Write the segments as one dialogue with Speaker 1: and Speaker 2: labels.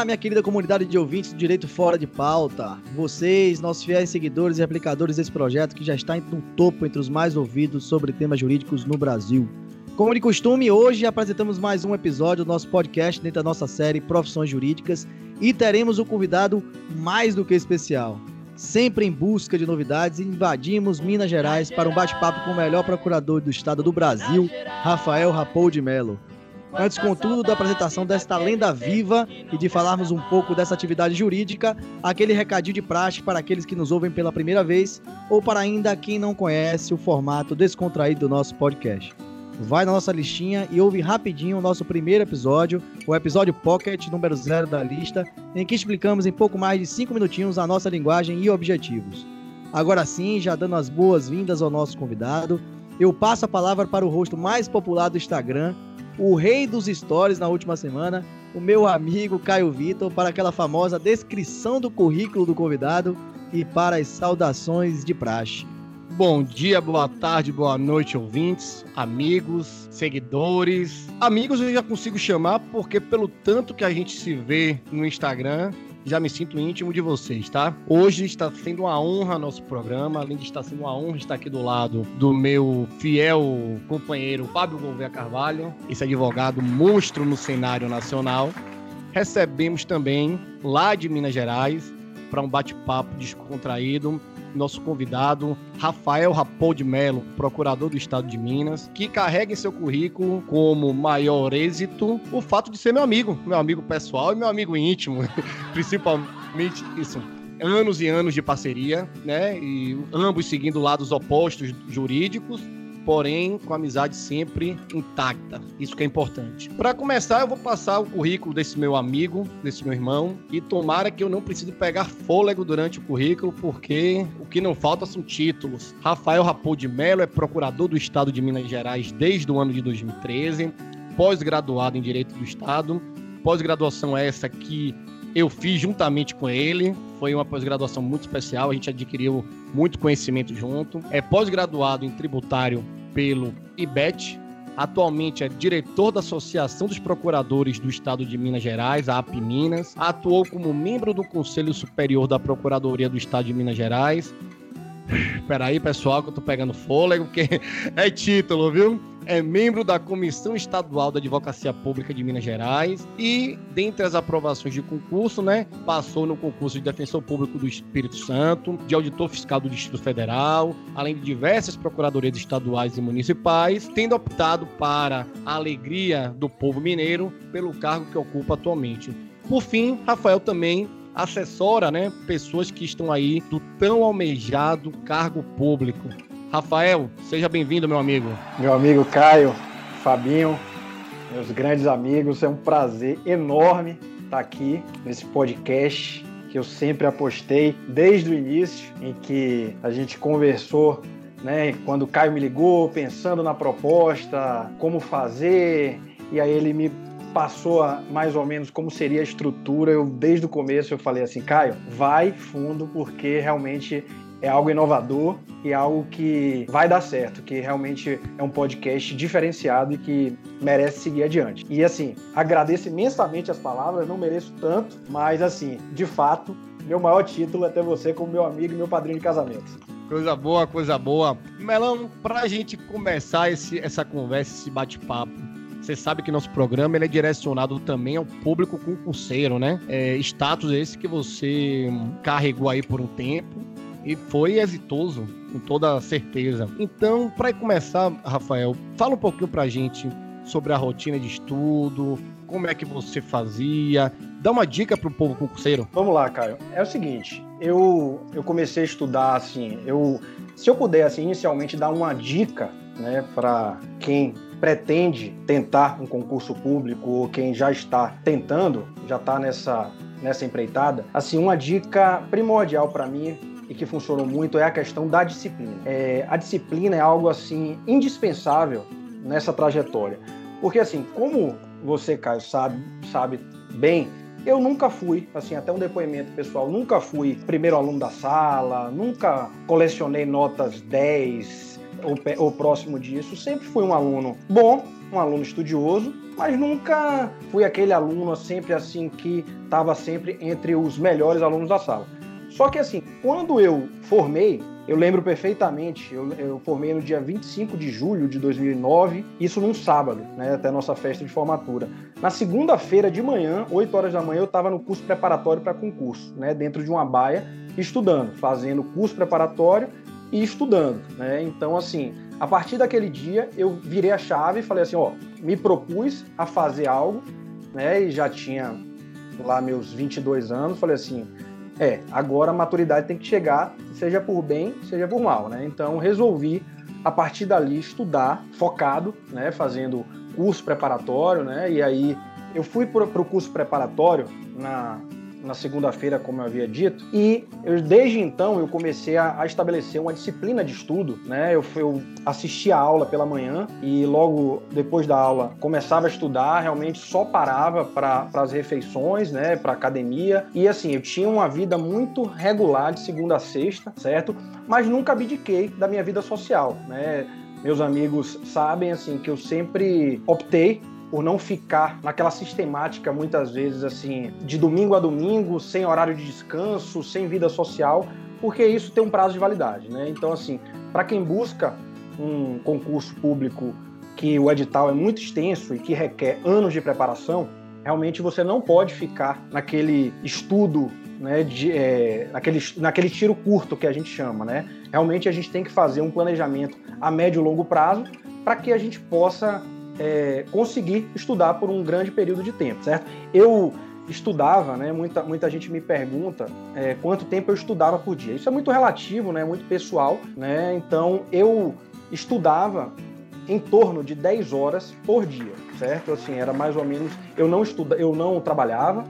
Speaker 1: Olá, minha querida comunidade de ouvintes do Direito Fora de Pauta. Vocês, nossos fiéis seguidores e aplicadores desse projeto que já está no topo entre os mais ouvidos sobre temas jurídicos no Brasil. Como de costume, hoje apresentamos mais um episódio do nosso podcast dentro da nossa série Profissões Jurídicas e teremos um convidado mais do que especial. Sempre em busca de novidades, invadimos Minas Gerais para um bate-papo com o melhor procurador do estado do Brasil, Rafael Rapou de Melo. Antes, contudo, da apresentação desta lenda viva e de falarmos um pouco dessa atividade jurídica, aquele recadinho de praxe para aqueles que nos ouvem pela primeira vez ou para ainda quem não conhece o formato descontraído do nosso podcast vai na nossa listinha e ouve rapidinho o nosso primeiro episódio, o episódio Pocket número zero da lista, em que explicamos em pouco mais de 5 minutinhos a nossa linguagem e objetivos. Agora sim, já dando as boas-vindas ao nosso convidado, eu passo a palavra para o rosto mais popular do Instagram, o rei dos stories na última semana, o meu amigo Caio Vitor, para aquela famosa descrição do currículo do convidado e para as saudações de praxe.
Speaker 2: Bom dia, boa tarde, boa noite, ouvintes, amigos, seguidores. Amigos eu já consigo chamar porque, pelo tanto que a gente se vê no Instagram, já me sinto íntimo de vocês, tá? Hoje está sendo uma honra nosso programa, além de estar sendo uma honra estar aqui do lado do meu fiel companheiro Fábio Gouveia Carvalho, esse advogado monstro no cenário nacional. Recebemos também, lá de Minas Gerais, para um bate-papo descontraído, nosso convidado, Rafael Rapol de Melo, procurador do Estado de Minas, que carrega em seu currículo como maior êxito o fato de ser meu amigo, meu amigo pessoal e meu amigo íntimo, principalmente isso anos e anos de parceria, né? E ambos seguindo lados opostos jurídicos, porém com a amizade sempre intacta. Isso que é importante. Para começar, eu vou passar o currículo desse meu amigo, desse meu irmão, e tomara que eu não precise pegar fôlego durante o currículo, porque o que não falta são títulos. Rafael Rapou de Mello é procurador do Estado de Minas Gerais desde o ano de 2013, pós-graduado em Direito do Estado, pós-graduação essa que eu fiz juntamente com ele. Foi uma pós-graduação muito especial, a gente adquiriu muito conhecimento junto. É pós-graduado em tributário pelo IBET. Atualmente é diretor da Associação dos Procuradores do Estado de Minas Gerais, a AP Minas. Atuou como membro do Conselho Superior da Procuradoria do Estado de Minas Gerais. Espera aí, pessoal, que eu tô pegando fôlego, porque é título, viu? É membro da Comissão Estadual da Advocacia Pública de Minas Gerais e, dentre as aprovações de concurso, né, passou no concurso de Defensor Público do Espírito Santo, de Auditor Fiscal do Distrito Federal, além de diversas procuradorias estaduais e municipais, tendo optado para a alegria do povo mineiro pelo cargo que ocupa atualmente. Por fim, Rafael também assessora, né, pessoas que estão aí do tão almejado cargo público. Rafael, seja bem-vindo, meu amigo.
Speaker 3: Meu amigo Caio, Fabinho, meus grandes amigos, é um prazer enorme estar aqui nesse podcast que eu sempre apostei desde o início, em que a gente conversou né, quando o Caio me ligou, pensando na proposta, como fazer, e aí ele me passou a, mais ou menos como seria a estrutura. Eu desde o começo eu falei assim, Caio, vai fundo porque realmente é algo inovador e algo que vai dar certo, que realmente é um podcast diferenciado e que merece seguir adiante. E assim, agradeço imensamente as palavras, não mereço tanto, mas assim, de fato, meu maior título é ter você como meu amigo e meu padrinho de casamento.
Speaker 2: Coisa boa, coisa boa. Melão, pra gente começar esse, essa conversa, esse bate-papo, você sabe que nosso programa ele é direcionado também ao público concurseiro, né? É, status esse que você carregou aí por um tempo e foi exitoso, com toda certeza. Então, para começar, Rafael, fala um pouquinho para a gente sobre a rotina de estudo, como é que você fazia, dá uma dica para o povo concurseiro.
Speaker 3: Vamos lá, Caio. É o seguinte, eu, eu comecei a estudar assim, eu se eu puder assim inicialmente dar uma dica, né, para quem pretende tentar um concurso público ou quem já está tentando, já está nessa nessa empreitada, assim, uma dica primordial para mim e que funcionou muito é a questão da disciplina. É, a disciplina é algo assim indispensável nessa trajetória, porque assim, como você, Caio, sabe, sabe bem, eu nunca fui, assim, até um depoimento pessoal, nunca fui primeiro aluno da sala, nunca colecionei notas 10 ou, ou próximo disso, sempre fui um aluno bom, um aluno estudioso, mas nunca fui aquele aluno sempre assim que estava sempre entre os melhores alunos da sala. Só que assim, quando eu formei, eu lembro perfeitamente, eu, eu, formei no dia 25 de julho de 2009, isso num sábado, né, até a nossa festa de formatura. Na segunda-feira de manhã, 8 horas da manhã, eu estava no curso preparatório para concurso, né, dentro de uma baia, estudando, fazendo curso preparatório e estudando. Né? Então, assim, a partir daquele dia, eu virei a chave e falei assim: ó, me propus a fazer algo, né, e já tinha lá meus 22 anos, falei assim é, agora a maturidade tem que chegar, seja por bem, seja por mal, né? Então resolvi a partir dali estudar focado, né, fazendo curso preparatório, né? E aí eu fui para o curso preparatório na na segunda-feira, como eu havia dito, e eu, desde então eu comecei a, a, estabelecer uma disciplina de estudo, né? Eu, eu assistia a aula pela manhã e logo depois da aula começava a estudar, realmente só parava para as refeições, né? Para academia e assim eu tinha uma vida muito regular de segunda a sexta, certo? Mas nunca abdiquei da minha vida social, né? Meus amigos sabem assim que eu sempre optei por não ficar naquela sistemática, muitas vezes, assim, de domingo a domingo, sem horário de descanso, sem vida social, porque isso tem um prazo de validade, né? Então, assim, para quem busca um concurso público que o edital é muito extenso e que requer anos de preparação, realmente você não pode ficar naquele estudo, né, de, é, naquele, naquele tiro curto que a gente chama, né? Realmente a gente tem que fazer um planejamento a médio e longo prazo para que a gente possa é, conseguir estudar por um grande período de tempo, certo? Eu estudava, né? Muita, muita gente me pergunta é, quanto tempo eu estudava por dia. Isso é muito relativo, né? Muito pessoal, né? Então eu estudava em torno de 10 horas por dia, certo? Assim, era mais ou menos. Eu não estuda, eu não trabalhava,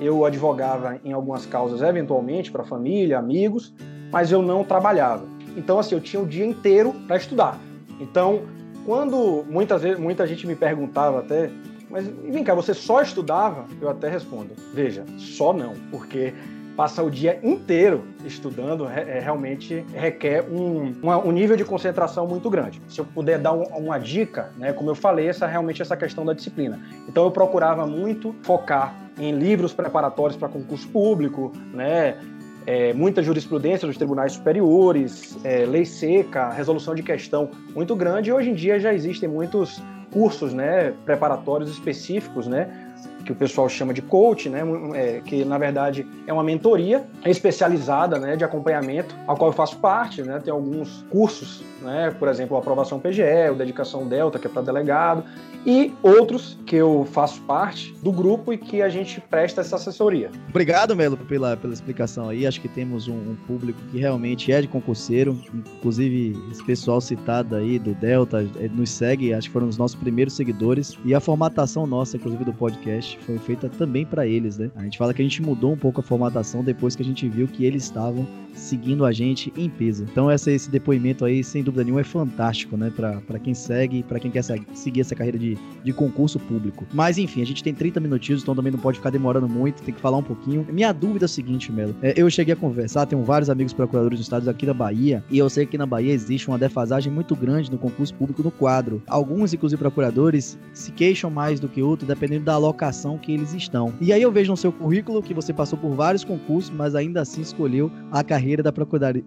Speaker 3: eu advogava em algumas causas eventualmente para família, amigos, mas eu não trabalhava. Então assim, eu tinha o dia inteiro para estudar. Então quando muitas vezes muita gente me perguntava até, mas vem cá, você só estudava? Eu até respondo, veja, só não, porque passar o dia inteiro estudando é, realmente requer um, um, nível de concentração muito grande. Se eu puder dar um, uma dica, né, como eu falei, essa realmente essa questão da disciplina. Então eu procurava muito focar em livros preparatórios para concurso público, né, é, muita jurisprudência dos tribunais superiores, é, lei seca, resolução de questão muito grande, e hoje em dia já existem muitos cursos né, preparatórios específicos, né, que o pessoal chama de coach, né, é, que na verdade é uma mentoria especializada né, de acompanhamento, ao qual eu faço parte, né, tem alguns cursos, né, por exemplo, a aprovação PGE, o dedicação Delta, que é para delegado, e outros que eu faço parte do grupo e que a gente presta essa assessoria.
Speaker 1: Obrigado, Melo, pela, pela explicação aí. Acho que temos um, um público que realmente é de concurseiro. Inclusive, esse pessoal citado aí do Delta eh, nos segue, acho que foram os nossos primeiros seguidores. E a formatação nossa, inclusive do podcast, foi feita também para eles, né? A gente fala que a gente mudou um pouco a formatação depois que a gente viu que eles estavam seguindo a gente em peso. Então, essa, esse depoimento aí, sem dúvida nenhuma, é fantástico, né? Para quem segue, para quem quer seguir essa carreira de, de concurso público. Mas, enfim, a gente tem 30 minutinhos, então também não pode ficar demorando muito, tem que falar um pouquinho. Minha dúvida é a seguinte, Melo. É, eu cheguei a conversar, tenho vários amigos procuradores dos estados aqui da Bahia, e eu sei que na Bahia existe uma defasagem muito grande no concurso público no quadro. Alguns, inclusive, procuradores se queixam mais do que outros, dependendo da alocação que eles estão. E aí eu vejo no seu currículo que você passou por vários concursos, mas ainda assim escolheu a carreira carreira da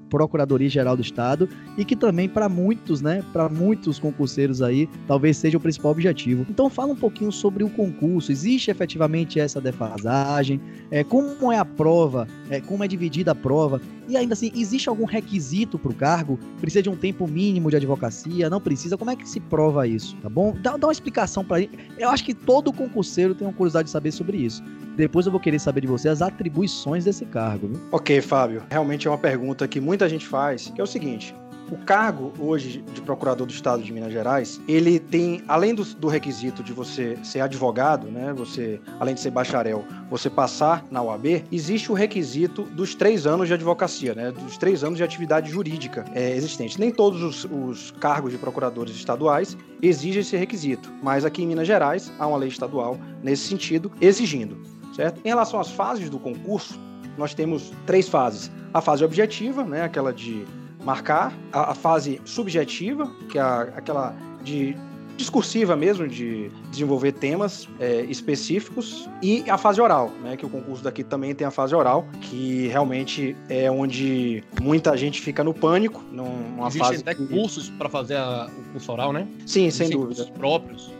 Speaker 1: Procuradoria Geral do Estado e que também para muitos, né, para muitos concurseiros aí, talvez seja o principal objetivo. Então fala um pouquinho sobre o concurso. Existe efetivamente essa defasagem? É, como é a prova? É, como é dividida a prova? E ainda assim, existe algum requisito para o cargo? Precisa de um tempo mínimo de advocacia? Não precisa? Como é que se prova isso? Tá bom? Dá, dá uma explicação para gente. Eu acho que todo concurseiro tem uma curiosidade de saber sobre isso. Depois eu vou querer saber de você as atribuições desse cargo. Viu?
Speaker 3: Ok, Fábio. Realmente é uma pergunta que muita gente faz, que é o seguinte: o cargo hoje de procurador do Estado de Minas Gerais, ele tem, além do, do, requisito de você ser advogado, né, você, além de ser bacharel, você passar na UAB, existe o requisito dos três anos de advocacia, né, dos três anos de atividade jurídica é, existente. Nem todos os, os cargos de procuradores estaduais exigem esse requisito, mas aqui em Minas Gerais há uma lei estadual nesse sentido, exigindo, certo? Em relação às fases do concurso, nós temos três fases. A fase objetiva, né, aquela de marcar, a, a fase subjetiva, que é a, aquela de discursiva mesmo, de desenvolver temas é, específicos, e a fase oral, né? Que o concurso daqui também tem a fase oral, que realmente é onde muita gente fica no pânico, numa
Speaker 2: Existem
Speaker 3: fase.
Speaker 2: até cursos para fazer a, o curso oral, né?
Speaker 3: Sim,
Speaker 2: Existem
Speaker 3: sem dúvida.
Speaker 2: cursos próprios.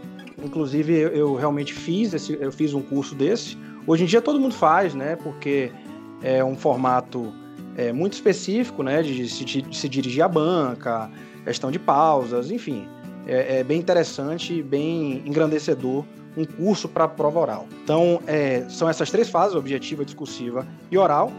Speaker 3: Inclusive, eu, eu realmente fiz esse, eu fiz um curso desse. Hoje em dia todo mundo faz, né? Porque é um formato é, muito específico, né? De se, de se dirigir à banca, questão de pausas, enfim. É, é bem interessante, bem engrandecedor um curso para prova oral. Então, é, são essas três fases, objetiva, discursiva e oral.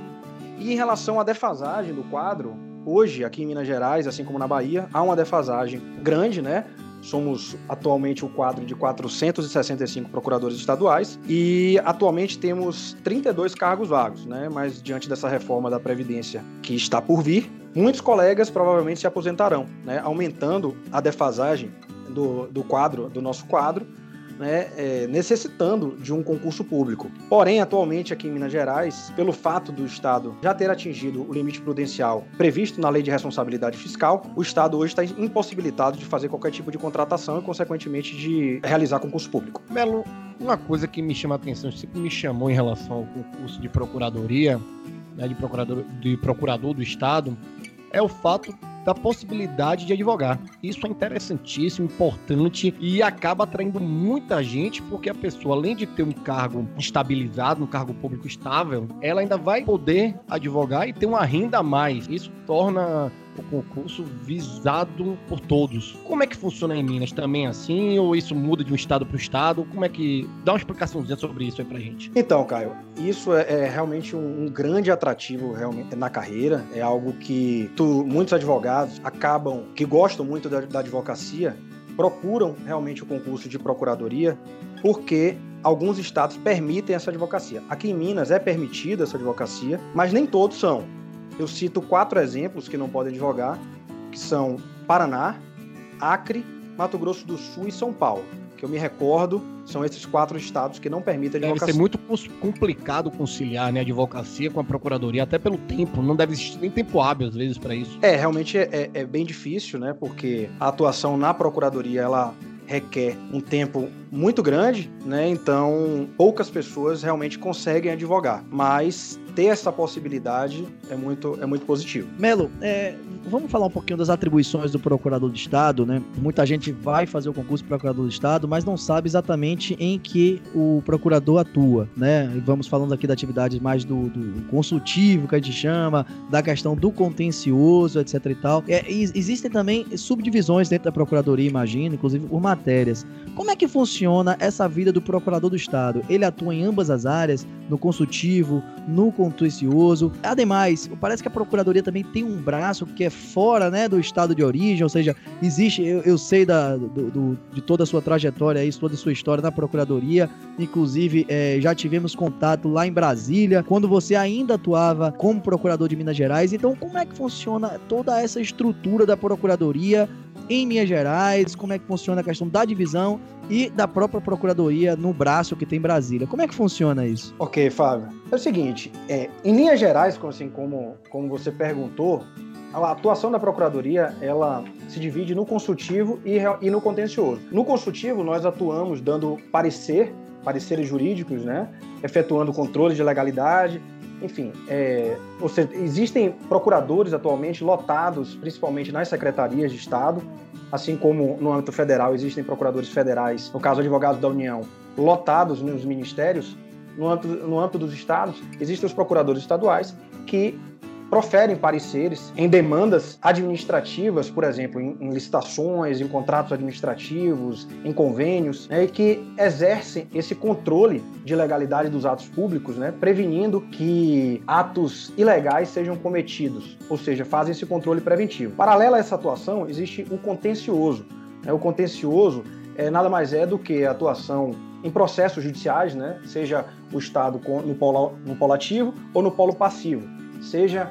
Speaker 3: E em relação à defasagem do quadro, hoje, aqui em Minas Gerais, assim como na Bahia, há uma defasagem grande, né? Somos atualmente o quadro de 465 procuradores estaduais e atualmente temos 32 cargos vagos, né? Mas diante dessa reforma da Previdência que está por vir, muitos colegas provavelmente se aposentarão, né? Aumentando a defasagem do, do quadro, do nosso quadro, né, é, necessitando de um concurso público. Porém, atualmente aqui em Minas Gerais, pelo fato do Estado já ter atingido o limite prudencial previsto na Lei de Responsabilidade Fiscal, o Estado hoje está impossibilitado de fazer qualquer tipo de contratação e, consequentemente, de realizar concurso público.
Speaker 2: Melo, uma coisa que me chama a atenção, sempre me chamou em relação ao concurso de procuradoria, né, de, procurador, de procurador do Estado, é o fato da possibilidade de advogar. Isso é interessantíssimo, importante e acaba atraindo muita gente porque a pessoa, além de ter um cargo estabilizado, um cargo público estável, ela ainda vai poder advogar e ter uma renda a mais. Isso torna o concurso visado por todos. Como é que funciona em Minas? Também assim? Ou isso muda de um estado para o estado? Como é que. Dá uma explicaçãozinha sobre isso aí pra gente.
Speaker 3: Então, Caio, isso é, é realmente um, um, grande atrativo realmente na carreira. É algo que tu, muitos advogados acabam, que gostam muito da, da advocacia, procuram realmente o concurso de procuradoria porque alguns estados permitem essa advocacia. Aqui em Minas é permitida essa advocacia, mas nem todos são. Eu cito quatro exemplos que não podem advogar, que são Paraná, Acre, Mato Grosso do Sul e São Paulo. Que eu me recordo, são esses quatro estados que não permitem
Speaker 2: advocacia. Deve ser muito complicado conciliar né, a advocacia com a procuradoria, até pelo tempo. Não deve existir nem tempo hábil, às vezes, para isso.
Speaker 3: É, realmente é, é, é bem difícil, né? Porque a atuação na procuradoria, ela requer um tempo muito grande, né? Então, poucas pessoas realmente conseguem advogar. Mas ter essa possibilidade é muito, é muito positivo.
Speaker 1: Melo, é, vamos falar um pouquinho das atribuições do procurador de Estado, né? Muita gente vai fazer o concurso de procurador de Estado, mas não sabe exatamente em que o procurador atua, né? Vamos falando aqui da atividade mais do, do consultivo, que a gente chama, da questão do contencioso, etc e tal. É, existem também subdivisões dentro da procuradoria, imagino, inclusive por matérias. Como é que funciona essa vida do procurador do Estado? Ele atua em ambas as áreas, no consultivo, no contencioso. Ademais, parece que a procuradoria também tem um braço que é fora né, do estado de origem, ou seja, existe, eu, eu sei da, do, do, de toda a sua trajetória, isso, toda a sua história na procuradoria, inclusive é, já tivemos contato lá em Brasília, quando você ainda atuava como procurador de Minas Gerais. Então, como é que funciona toda essa estrutura da procuradoria em Minas Gerais, como é que funciona a questão da divisão e da própria procuradoria no braço que tem em Brasília. Como é que funciona isso?
Speaker 3: Ok, Fábio. É o seguinte, é, em linhas gerais, assim como, como você perguntou, a atuação da procuradoria ela se divide no consultivo e, e no contencioso. No consultivo, nós atuamos dando parecer, pareceres jurídicos, né? efetuando controles de legalidade, enfim, é, seja, existem procuradores atualmente lotados, principalmente nas secretarias de Estado, assim como no âmbito federal existem procuradores federais, no caso advogados da União, lotados nos ministérios. No âmbito, no âmbito dos estados, existem os procuradores estaduais que proferem pareceres em demandas administrativas, por exemplo, em, em licitações, em contratos administrativos, em convênios, né, que exercem esse controle de legalidade dos atos públicos, né, prevenindo que atos ilegais sejam cometidos, ou seja, fazem esse controle preventivo. Paralela a essa atuação, existe o contencioso. Né, o contencioso é, nada mais é do que a atuação em processos judiciais, né, seja o Estado no polo, no polo ativo ou no polo passivo seja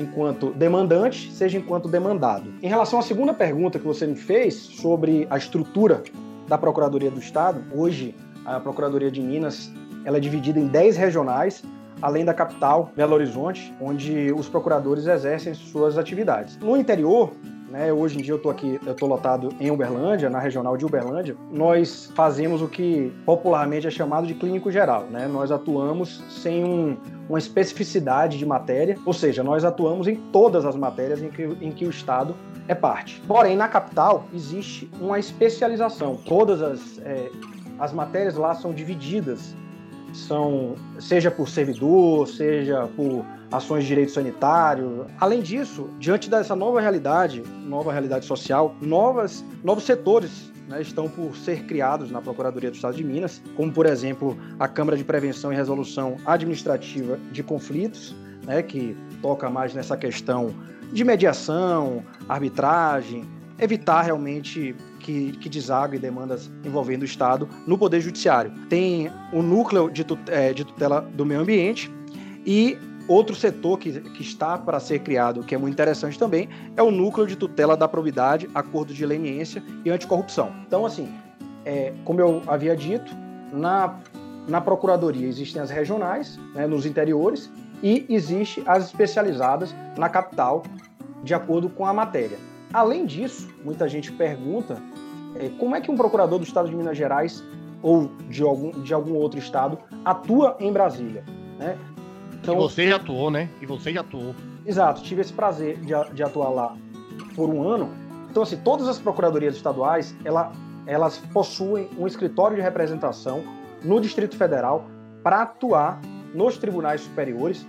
Speaker 3: enquanto demandante, seja enquanto demandado. Em relação à segunda pergunta que você me fez sobre a estrutura da Procuradoria do Estado, hoje a Procuradoria de Minas ela é dividida em 10 regionais, além da capital, Belo Horizonte, onde os procuradores exercem suas atividades. No interior, né? Hoje em dia eu estou aqui, eu estou lotado em Uberlândia, na regional de Uberlândia. Nós fazemos o que popularmente é chamado de clínico geral, né? Nós atuamos sem um, uma especificidade de matéria, ou seja, nós atuamos em todas as matérias em que, em que o Estado é parte. Porém, na capital existe uma especialização. Todas as, é, as matérias lá são divididas, são seja por servidor, seja por ações de direito sanitário. Além disso, diante dessa nova realidade, nova realidade social, novas, novos setores né, estão por ser criados na Procuradoria do Estado de Minas, como, por exemplo, a Câmara de Prevenção e Resolução Administrativa de Conflitos, né, que toca mais nessa questão de mediação, arbitragem, evitar realmente que, que desague demandas envolvendo o Estado no Poder Judiciário. Tem o núcleo de é, tutela do meio ambiente e Outro setor que, que está para ser criado, que é muito interessante também, é o núcleo de tutela da probidade, acordo de leniência e anticorrupção. Então, assim, é, como eu havia dito, na, na procuradoria existem as regionais, né, nos interiores, e existe as especializadas na capital, de acordo com a matéria. Além disso, muita gente pergunta é, como é que um procurador do estado de Minas Gerais ou de algum, de algum outro estado atua em Brasília. Né?
Speaker 2: Então, e você já atuou, né? E você já atuou.
Speaker 3: Exato, tive esse prazer de, de atuar lá por um ano. Então, assim, todas as procuradorias estaduais, ela, elas possuem um escritório de representação no Distrito Federal para atuar nos tribunais superiores,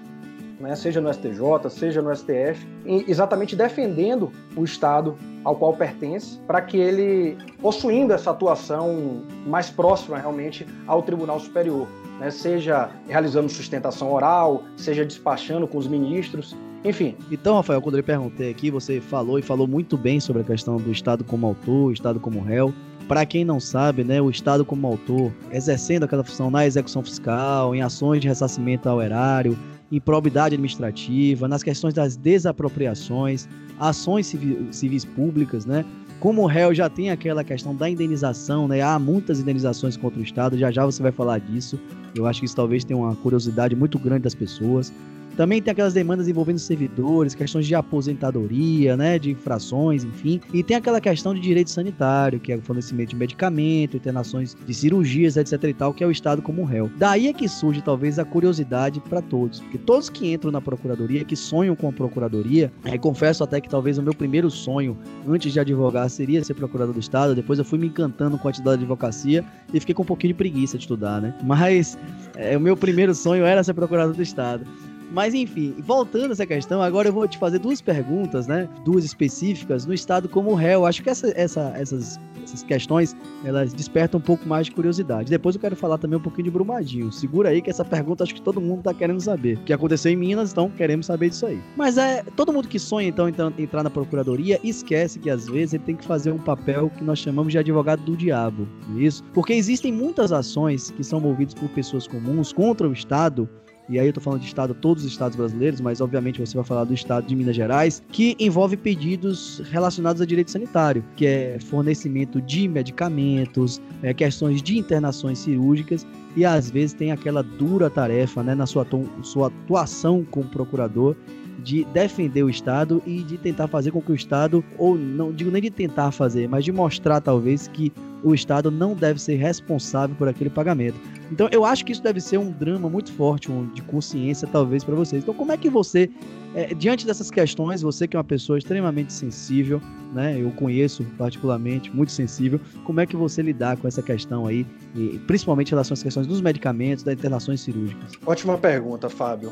Speaker 3: né, seja no STJ, seja no STF, exatamente defendendo o Estado ao qual pertence, para que ele, possuindo essa atuação mais próxima realmente ao Tribunal Superior, né, seja realizando sustentação oral, seja despachando com os ministros, enfim.
Speaker 1: Então, Rafael, quando eu perguntei aqui, você falou e falou muito bem sobre a questão do Estado como autor, Estado como réu. Para quem não sabe, né, o Estado como autor, exercendo aquela função na execução fiscal, em ações de ressarcimento ao erário, em probidade administrativa, nas questões das desapropriações, ações civis públicas, né? Como o réu já tem aquela questão da indenização, né? Há muitas indenizações contra o Estado, já já você vai falar disso. Eu acho que isso talvez tenha uma curiosidade muito grande das pessoas. Também tem aquelas demandas envolvendo servidores, questões de aposentadoria, né, de infrações, enfim. E tem aquela questão de direito sanitário, que é o fornecimento de medicamento, internações de cirurgias, etc e tal, que é o Estado como réu. Daí é que surge talvez a curiosidade para todos, porque todos que entram na procuradoria, que sonham com a procuradoria, é, confesso até que talvez o meu primeiro sonho antes de advogar seria ser procurador do Estado, depois eu fui me encantando com a atividade de advocacia e fiquei com um pouquinho de preguiça de estudar, né? Mas é, o meu primeiro sonho era ser procurador do Estado. Mas enfim, voltando a essa questão, agora eu vou te fazer duas perguntas, né? Duas específicas no estado como réu. Acho que essa, essa, essas, essas questões elas despertam um pouco mais de curiosidade. Depois eu quero falar também um pouquinho de Brumadinho. Segura aí que essa pergunta acho que todo mundo tá querendo saber. O que aconteceu em Minas, então queremos saber disso aí. Mas é todo mundo que sonha então entrar na procuradoria esquece que às vezes ele tem que fazer um papel que nós chamamos de advogado do diabo, não é isso? Porque existem muitas ações que são movidas por pessoas comuns contra o Estado e aí eu tô falando de estado, todos os estados brasileiros, mas obviamente você vai falar do estado de Minas Gerais, que envolve pedidos relacionados a direito sanitário, que é fornecimento de medicamentos, é, questões de internações cirúrgicas, e às vezes tem aquela dura tarefa, né, na sua, sua atuação como procurador, de defender o Estado e de tentar fazer com que o Estado, ou não digo nem de tentar fazer, mas de mostrar talvez que o Estado não deve ser responsável por aquele pagamento. Então eu acho que isso deve ser um drama muito forte, um, de consciência talvez para vocês. Então como é que você, é, diante dessas questões, você que é uma pessoa extremamente sensível, né? Eu conheço particularmente, muito sensível, como é que você lidar com essa questão aí, e, principalmente em relação às questões dos medicamentos, das internações cirúrgicas?
Speaker 3: Ótima pergunta, Fábio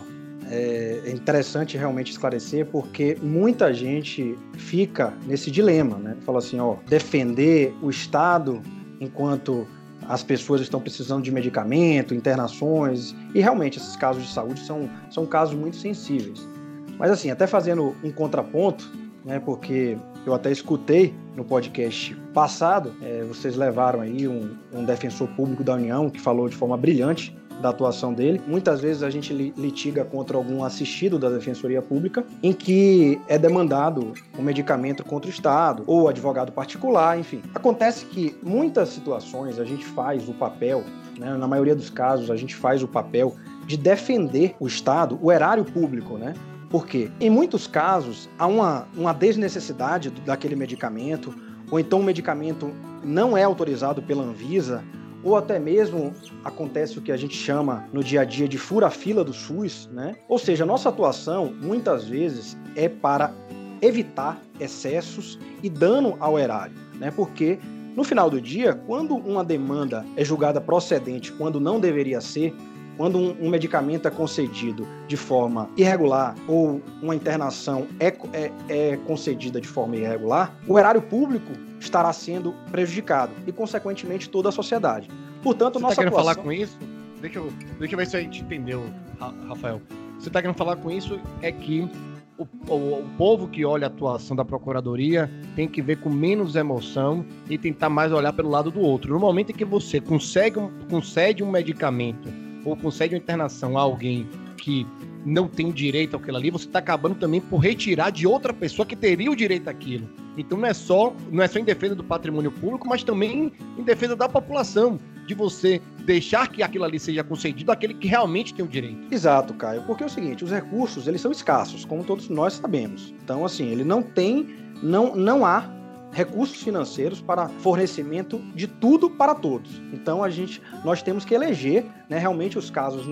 Speaker 3: é interessante realmente esclarecer porque muita gente fica nesse dilema, né? Fala assim, ó, defender o Estado enquanto as pessoas estão precisando de medicamento, internações, e realmente esses casos de saúde são, são casos muito sensíveis. Mas assim, até fazendo um contraponto, né, porque eu até escutei no podcast passado, é, vocês levaram aí um, um defensor público da União que falou de forma brilhante da atuação dele. Muitas vezes a gente litiga contra algum assistido da Defensoria Pública em que é demandado um medicamento contra o Estado ou advogado particular, enfim. Acontece que muitas situações a gente faz o papel, né, na maioria dos casos a gente faz o papel de defender o Estado, o erário público, né? Porque, em muitos casos, há uma, uma desnecessidade daquele medicamento, ou então o medicamento não é autorizado pela Anvisa, ou até mesmo acontece o que a gente chama no dia a dia de fura-fila do SUS, né? Ou seja, nossa atuação muitas vezes é para evitar excessos e dano ao erário, né? Porque no final do dia, quando uma demanda é julgada procedente quando não deveria ser, quando um, um, medicamento é concedido de forma irregular ou uma internação é, é, é, concedida de forma irregular, o erário público estará sendo prejudicado e, consequentemente, toda a sociedade. Portanto,
Speaker 2: Você
Speaker 3: nossa
Speaker 2: tá querendo
Speaker 3: atuação...
Speaker 2: falar com isso? Deixa eu, deixa eu ver se a gente entendeu, Rafael. Você está querendo falar com isso é que o, o, o, povo que olha a atuação da Procuradoria tem que ver com menos emoção e tentar mais olhar pelo lado do outro. No momento em que você consegue concede um medicamento ou concede uma internação a alguém que não tem o direito àquilo ali, você está acabando também por retirar de outra pessoa que teria o direito àquilo. Então não é só não é só em defesa do patrimônio público, mas também em defesa da população, de você deixar que aquilo ali seja concedido àquele que realmente tem o direito.
Speaker 3: Exato, Caio, porque é o seguinte, os recursos, eles são escassos, como todos nós sabemos. Então assim, ele não tem não não há recursos financeiros para fornecimento de tudo para todos. Então a gente, nós temos que eleger né, realmente os casos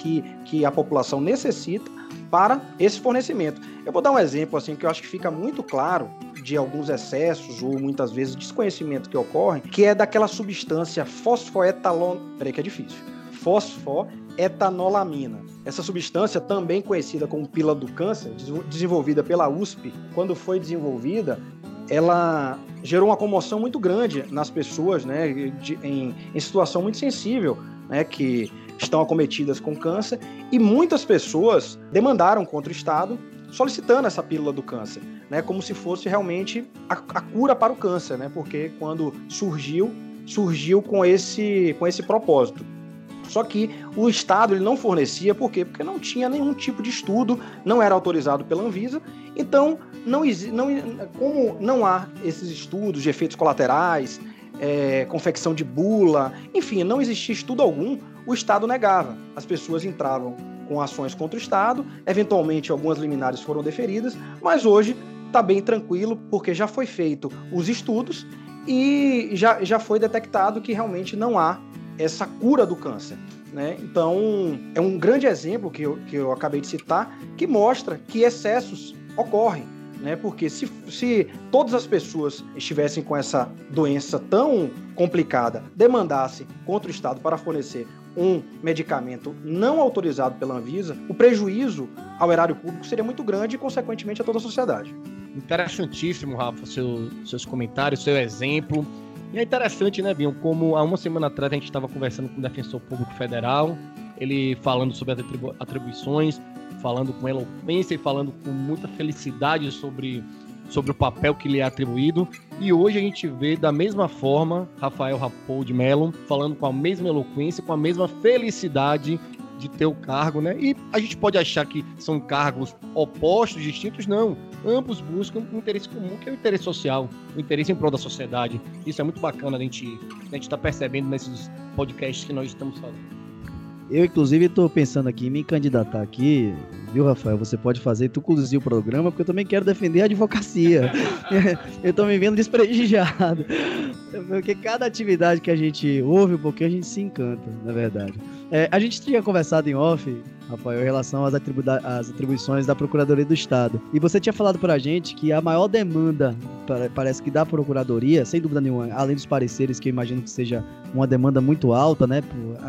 Speaker 3: que, que a população necessita para esse fornecimento. Eu vou dar um exemplo assim que eu acho que fica muito claro de alguns excessos ou muitas vezes desconhecimento que ocorre, que é daquela substância fosfoetalon, peraí que é difícil, fosfoetanolamina. Essa substância, também conhecida como pílula do câncer, desenvolvida pela USP, quando foi desenvolvida, ela gerou uma comoção muito grande nas pessoas, né, de, em, em situação muito sensível, né, que estão acometidas com câncer, e muitas pessoas demandaram contra o Estado solicitando essa pílula do câncer, né, como se fosse realmente a, a cura para o câncer, né, porque quando surgiu, surgiu com esse, com esse propósito. Só que o Estado ele não fornecia, por quê? Porque não tinha nenhum tipo de estudo, não era autorizado pela Anvisa, então não, não como não há esses estudos de efeitos colaterais, é, confecção de bula, enfim, não existia estudo algum, o Estado negava. As pessoas entravam com ações contra o Estado, eventualmente algumas liminares foram deferidas, mas hoje está bem tranquilo, porque já foi feito os estudos e já, já foi detectado que realmente não há essa cura do câncer. Né? Então, é um grande exemplo que eu, que eu acabei de citar que mostra que excessos ocorrem. Né? Porque se, se todas as pessoas estivessem com essa doença tão complicada, demandassem contra o Estado para fornecer um medicamento não autorizado pela Anvisa, o prejuízo ao erário público seria muito grande e, consequentemente, a toda a sociedade.
Speaker 2: Interessantíssimo, Rafa, seu, seus comentários, seu exemplo. E é interessante, né, Binho, como há uma semana atrás a gente estava conversando com o Defensor Público Federal, ele falando sobre as atribu atribuições, falando com eloquência e falando com muita felicidade sobre, sobre o papel que lhe é atribuído. E hoje a gente vê da mesma forma Rafael Rapou de Mello falando com a mesma eloquência, com a mesma felicidade de ter o cargo, né? E a gente pode achar que são cargos opostos, distintos, não. Ambos buscam um interesse comum, que é o interesse social, o interesse em prol da sociedade. Isso é muito bacana a gente a gente estar tá percebendo nesses podcasts que nós estamos falando.
Speaker 1: Eu, inclusive, estou pensando aqui em me candidatar aqui, viu, Rafael? Você pode fazer, tu conduzir o programa, porque eu também quero defender a advocacia. eu estou me vendo desprestigiado. Porque cada atividade que a gente ouve pouquinho, a gente se encanta, na verdade. É, a gente tinha conversado em off, Rafael, em relação às, atribu às, atribuições da Procuradoria do Estado. E você tinha falado pra gente que a maior demanda, parece que da Procuradoria, sem dúvida nenhuma, além dos pareceres, que eu imagino que seja uma demanda muito alta, né?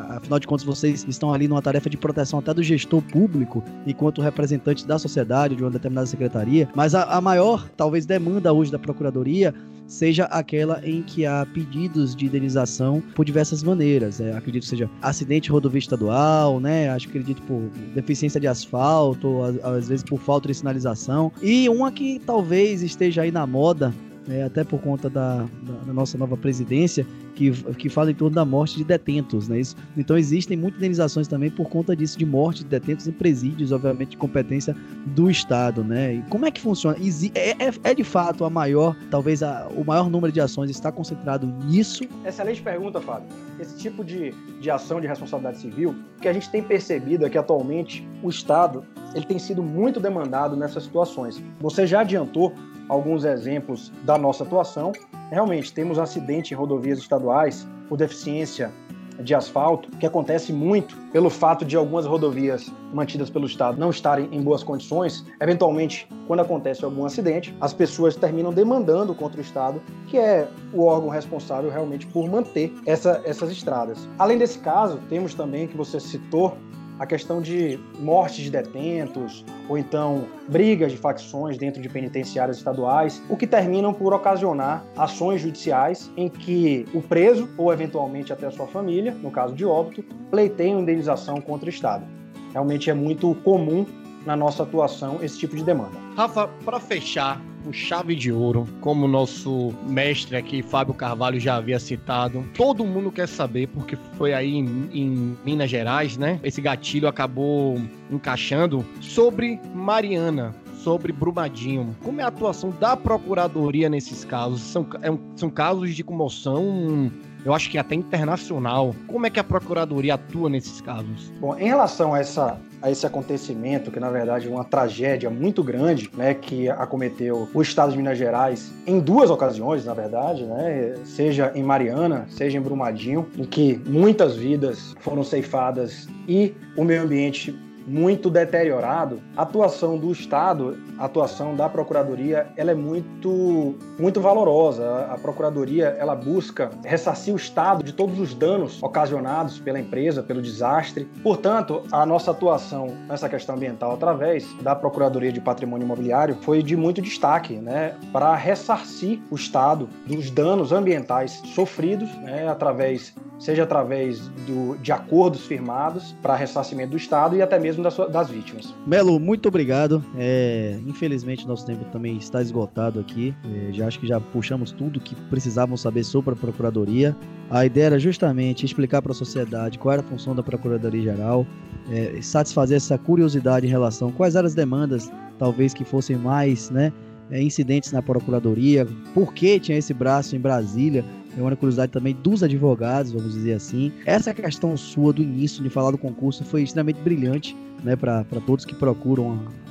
Speaker 1: Afinal de contas, vocês estão ali numa tarefa de proteção até do gestor público, enquanto representante da sociedade de uma determinada secretaria. Mas a, a maior, talvez, demanda hoje da Procuradoria seja aquela em que há pedidos de indenização por diversas maneiras. É, acredito que seja acidente rodovia estadual, né? Acho que acredito por deficiência de asfalto, às, às vezes por falta de sinalização. E uma que talvez esteja aí na moda, é, até por conta da, da, nossa nova presidência, que, que fala em torno da morte de detentos, né? Isso, então existem muitas indenizações também por conta disso, de morte de detentos em presídios, obviamente, de competência do Estado, né? E como é que funciona? É, é, é de fato a maior, talvez a, o maior número de ações está concentrado nisso?
Speaker 3: Excelente pergunta, Fábio. esse tipo de, de ação de responsabilidade civil, que a gente tem percebido é que atualmente o Estado ele tem sido muito demandado nessas situações. Você já adiantou alguns exemplos da nossa atuação. Realmente, temos acidente em rodovias estaduais por deficiência de asfalto, que acontece muito pelo fato de algumas rodovias mantidas pelo Estado não estarem em boas condições. Eventualmente, quando acontece algum acidente, as pessoas terminam demandando contra o Estado, que é o órgão responsável realmente por manter essa, essas estradas. Além desse caso, temos também, que você citou, a questão de mortes de detentos ou então brigas de facções dentro de penitenciárias estaduais, o que terminam por ocasionar ações judiciais em que o preso ou eventualmente até a sua família, no caso de óbito, pleiteiam indenização contra o Estado. Realmente é muito comum na nossa atuação esse tipo de demanda.
Speaker 2: Rafa, para fechar, com chave de ouro, como o nosso mestre aqui, Fábio Carvalho, já havia citado. Todo mundo quer saber, porque foi aí em, em Minas Gerais, né? Esse gatilho acabou encaixando sobre Mariana sobre Brumadinho. Como é a atuação da Procuradoria nesses casos? São, é um, são casos de comoção, eu acho que até internacional. Como é que a Procuradoria atua nesses casos?
Speaker 3: Bom, em relação a essa a esse acontecimento, que na verdade é uma tragédia muito grande, né, que acometeu o estado de Minas Gerais em duas ocasiões, na verdade, né, seja em Mariana, seja em Brumadinho, em que muitas vidas foram ceifadas e o meio ambiente muito deteriorado, a atuação do Estado, a atuação da Procuradoria, ela é muito, muito valorosa. A Procuradoria, ela busca ressarcir o Estado de todos os danos ocasionados pela empresa, pelo desastre. Portanto, a nossa atuação nessa questão ambiental através da Procuradoria de Patrimônio Imobiliário foi de muito destaque, né, para ressarcir o Estado dos danos ambientais sofridos, né, através seja através do, de acordos firmados para ressarcimento do Estado e até mesmo das, das vítimas.
Speaker 1: Melo, muito obrigado. É, infelizmente, nosso tempo também está esgotado aqui. É, já acho que já puxamos tudo que precisávamos saber sobre a Procuradoria. A ideia era justamente explicar para a sociedade qual era a função da Procuradoria Geral, é, satisfazer essa curiosidade em relação a quais eram as demandas, talvez que fossem mais, né? É, incidentes na Procuradoria, por que tinha esse braço em Brasília, é uma curiosidade também dos advogados, vamos dizer assim. Essa questão sua do início de falar do concurso foi extremamente brilhante, né, para todos que procuram a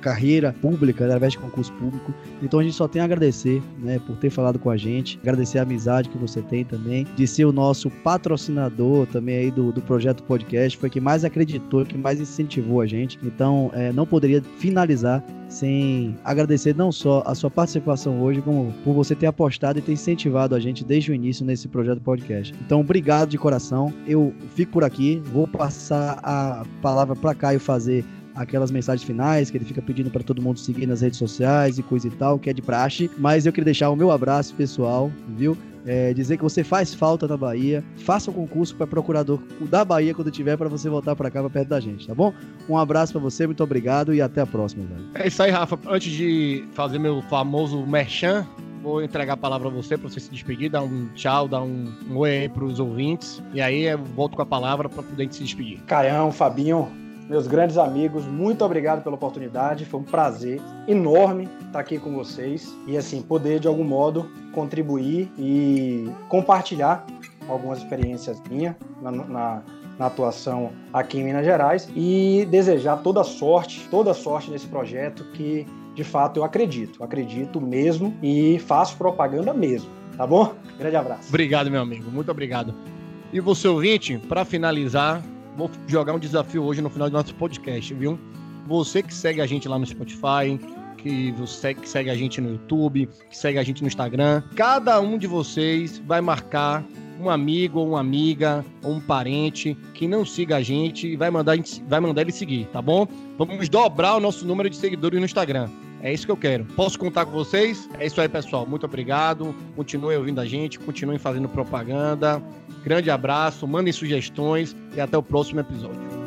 Speaker 1: carreira pública através de concurso público. Então a gente só tem a agradecer, né, por ter falado com a gente, agradecer a amizade que você tem também, de ser o nosso patrocinador também aí do, do projeto podcast, foi que mais acreditou, que mais incentivou a gente. Então é, não poderia finalizar sem agradecer não só a sua participação hoje, como por você ter apostado e ter incentivado a gente desde o início nesse projeto podcast. Então, obrigado de coração. Eu fico por aqui, vou passar a palavra para Caio fazer aquelas mensagens finais que ele fica pedindo para todo mundo seguir nas redes sociais e coisa e tal, que é de praxe. Mas eu queria deixar o meu abraço pessoal, viu? É, dizer que você faz falta na Bahia. Faça o um concurso para procurador da Bahia quando tiver para você voltar para cá, para perto da gente, tá bom? Um abraço para você, muito obrigado e até a próxima, velho.
Speaker 2: É isso aí, Rafa. Antes de fazer meu famoso merchan, vou entregar a palavra a você para você se despedir, dar um tchau, dar um, um oi aí para os ouvintes. E aí eu volto com a palavra para poder se despedir.
Speaker 3: Caião, Fabinho, meus grandes amigos, muito obrigado pela oportunidade. Foi um prazer enorme estar aqui com vocês e assim poder de algum modo contribuir e compartilhar algumas experiências minhas na, na, na, atuação aqui em Minas Gerais e desejar toda sorte, toda sorte nesse projeto que de fato eu acredito, acredito mesmo e faço propaganda mesmo, tá bom? Grande abraço.
Speaker 2: Obrigado, meu amigo, muito obrigado. E você ouvinte, para finalizar, vou jogar um desafio hoje no final do nosso podcast, viu? Você que segue a gente lá no Spotify, que você que segue a gente no YouTube, que segue a gente no Instagram, cada um de vocês vai marcar um amigo ou uma amiga ou um parente que não siga a gente e vai mandar, vai mandar ele seguir, tá bom? Vamos dobrar o nosso número de seguidores no Instagram. É isso que eu quero. Posso contar com vocês? É isso aí, pessoal. Muito obrigado. Continuem ouvindo a gente, continuem fazendo propaganda. Grande abraço, mandem sugestões e até o próximo episódio.